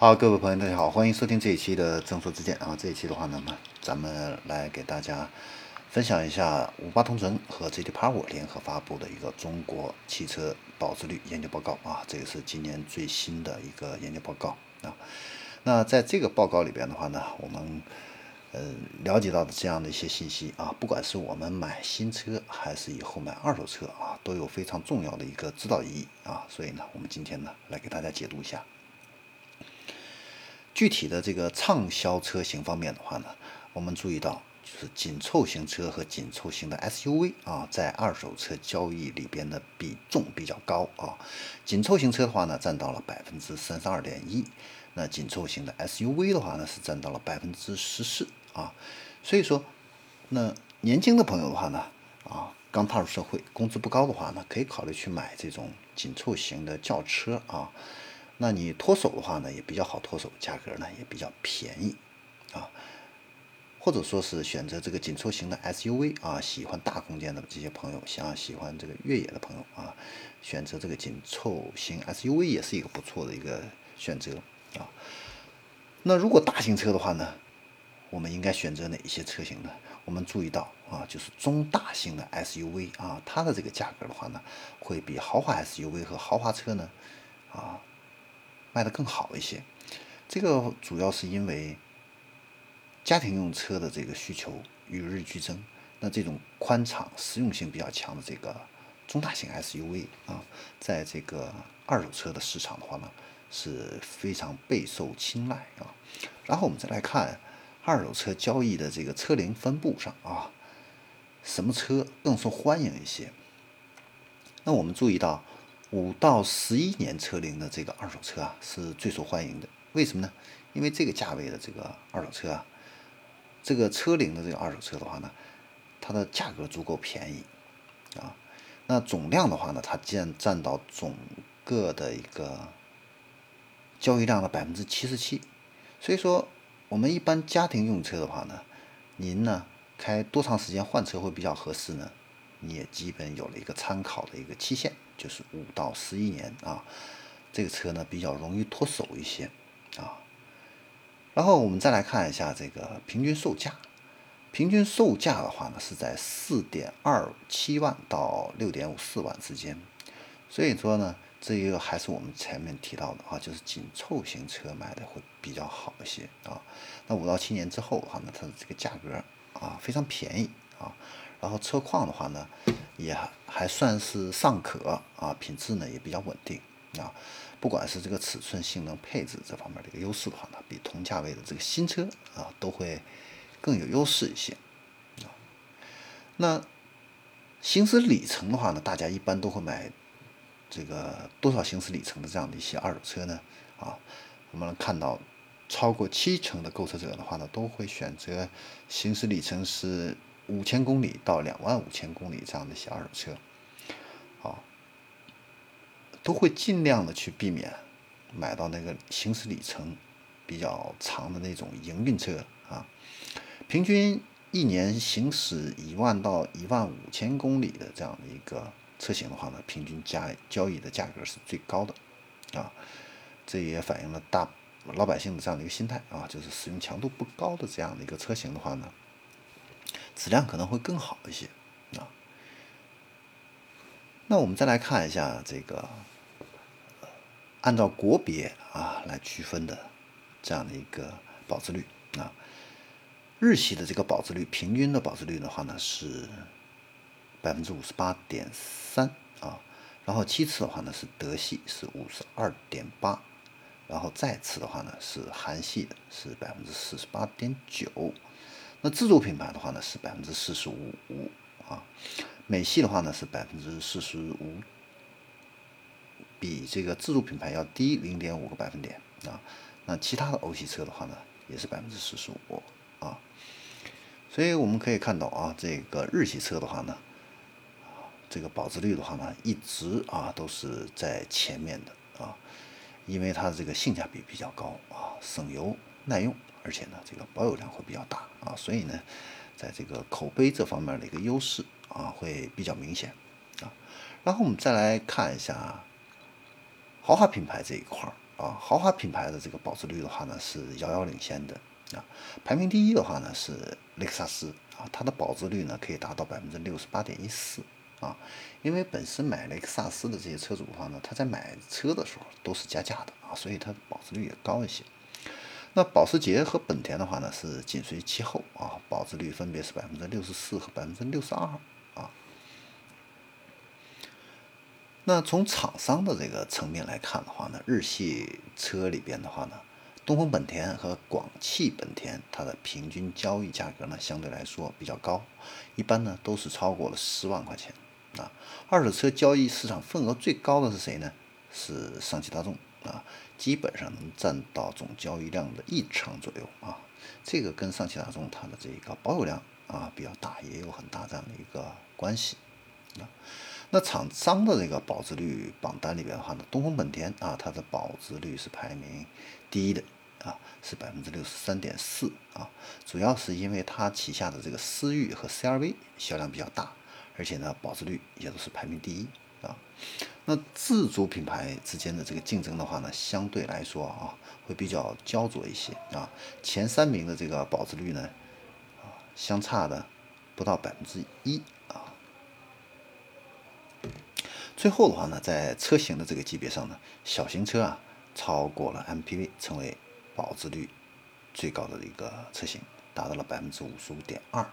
好，各位朋友，大家好，欢迎收听这一期的正说之见啊。这一期的话呢，咱们来给大家分享一下五八同城和 GT Power 联合发布的一个中国汽车保值率研究报告啊。这个是今年最新的一个研究报告啊。那在这个报告里边的话呢，我们呃了解到的这样的一些信息啊，不管是我们买新车还是以后买二手车啊，都有非常重要的一个指导意义啊。所以呢，我们今天呢来给大家解读一下。具体的这个畅销车型方面的话呢，我们注意到就是紧凑型车和紧凑型的 SUV 啊，在二手车交易里边的比重比较高啊。紧凑型车的话呢，占到了百分之三十二点一，那紧凑型的 SUV 的话呢，是占到了百分之十四啊。所以说，那年轻的朋友的话呢，啊，刚踏入社会，工资不高的话呢，可以考虑去买这种紧凑型的轿车啊。那你脱手的话呢，也比较好脱手，价格呢也比较便宜，啊，或者说是选择这个紧凑型的 SUV 啊，喜欢大空间的这些朋友，想喜欢这个越野的朋友啊，选择这个紧凑型 SUV 也是一个不错的一个选择啊。那如果大型车的话呢，我们应该选择哪一些车型呢？我们注意到啊，就是中大型的 SUV 啊，它的这个价格的话呢，会比豪华 SUV 和豪华车呢，啊。卖的更好一些，这个主要是因为家庭用车的这个需求与日俱增。那这种宽敞、实用性比较强的这个中大型 SUV 啊，在这个二手车的市场的话呢，是非常备受青睐啊。然后我们再来看二手车交易的这个车龄分布上啊，什么车更受欢迎一些？那我们注意到。五到十一年车龄的这个二手车啊，是最受欢迎的。为什么呢？因为这个价位的这个二手车啊，这个车龄的这个二手车的话呢，它的价格足够便宜啊。那总量的话呢，它占占到总个的一个交易量的百分之七十七。所以说，我们一般家庭用车的话呢，您呢开多长时间换车会比较合适呢？你也基本有了一个参考的一个期限。就是五到十一年啊，这个车呢比较容易脱手一些啊。然后我们再来看一下这个平均售价，平均售价的话呢是在四点二七万到六点五四万之间。所以说呢，这一个还是我们前面提到的啊，就是紧凑型车买的会比较好一些啊。那五到七年之后的话呢，它的这个价格啊非常便宜啊。然后车况的话呢，也还算是尚可啊，品质呢也比较稳定啊。不管是这个尺寸、性能、配置这方面的一个优势的话呢，比同价位的这个新车啊都会更有优势一些啊。那行驶里程的话呢，大家一般都会买这个多少行驶里程的这样的一些二手车呢？啊，我们看到超过七成的购车者的话呢，都会选择行驶里程是。五千公里到两万五千公里这样的一些二手车，啊，都会尽量的去避免买到那个行驶里程比较长的那种营运车啊。平均一年行驶一万到一万五千公里的这样的一个车型的话呢，平均价交易的价格是最高的啊。这也反映了大老百姓的这样的一个心态啊，就是使用强度不高的这样的一个车型的话呢。质量可能会更好一些啊。那我们再来看一下这个，按照国别啊来区分的这样的一个保值率啊。日系的这个保值率，平均的保值率的话呢是百分之五十八点三啊。然后其次的话呢是德系是五十二点八，然后再次的话呢是韩系的是百分之四十八点九。那自主品牌的话呢是百分之四十五啊，美系的话呢是百分之四十五，比这个自主品牌要低零点五个百分点啊。那其他的欧系车的话呢也是百分之四十五啊。所以我们可以看到啊，这个日系车的话呢，这个保值率的话呢一直啊都是在前面的啊，因为它的这个性价比比较高啊，省油耐用。而且呢，这个保有量会比较大啊，所以呢，在这个口碑这方面的一个优势啊，会比较明显啊。然后我们再来看一下豪华品牌这一块啊，豪华品牌的这个保值率的话呢是遥遥领先的啊，排名第一的话呢是雷克萨斯啊，它的保值率呢可以达到百分之六十八点一四啊，因为本身买雷克萨斯的这些车主的话呢，他在买车的时候都是加价的啊，所以它保值率也高一些。那保时捷和本田的话呢是紧随其后啊，保值率分别是百分之六十四和百分之六十二啊。那从厂商的这个层面来看的话呢，日系车里边的话呢，东风本田和广汽本田它的平均交易价格呢相对来说比较高，一般呢都是超过了十万块钱啊。二手车交易市场份额最高的是谁呢？是上汽大众。啊，基本上能占到总交易量的一成左右啊，这个跟上汽大众它的这个保有量啊比较大，也有很大这样的一个关系啊。那厂商的这个保值率榜单里边的话呢，东风本田啊，它的保值率是排名第一的啊，是百分之六十三点四啊，主要是因为它旗下的这个思域和 CRV 销量比较大，而且呢保值率也都是排名第一。啊，那自主品牌之间的这个竞争的话呢，相对来说啊，会比较焦灼一些啊。前三名的这个保值率呢，啊，相差的不到百分之一啊。最后的话呢，在车型的这个级别上呢，小型车啊超过了 MPV，成为保值率最高的一个车型，达到了百分之五十五点二。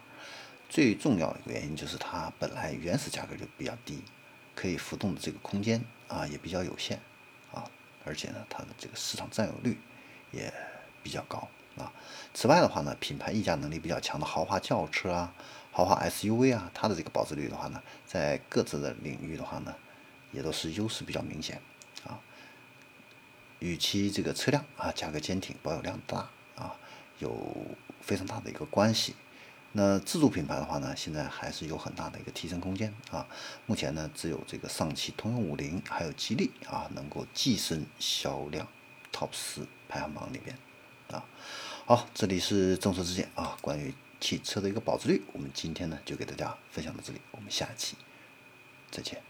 最重要的一个原因就是它本来原始价格就比较低。可以浮动的这个空间啊也比较有限啊，而且呢它的这个市场占有率也比较高啊。此外的话呢，品牌溢价能力比较强的豪华轿车啊、豪华 SUV 啊，它的这个保值率的话呢，在各自的领域的话呢，也都是优势比较明显啊。与其这个车辆啊价格坚挺、保有量大啊有非常大的一个关系。那自主品牌的话呢，现在还是有很大的一个提升空间啊。目前呢，只有这个上汽通用五菱还有吉利啊，能够跻身销量 TOP 十排行榜里边啊。好，这里是众说之见啊，关于汽车的一个保值率，我们今天呢就给大家分享到这里，我们下期再见。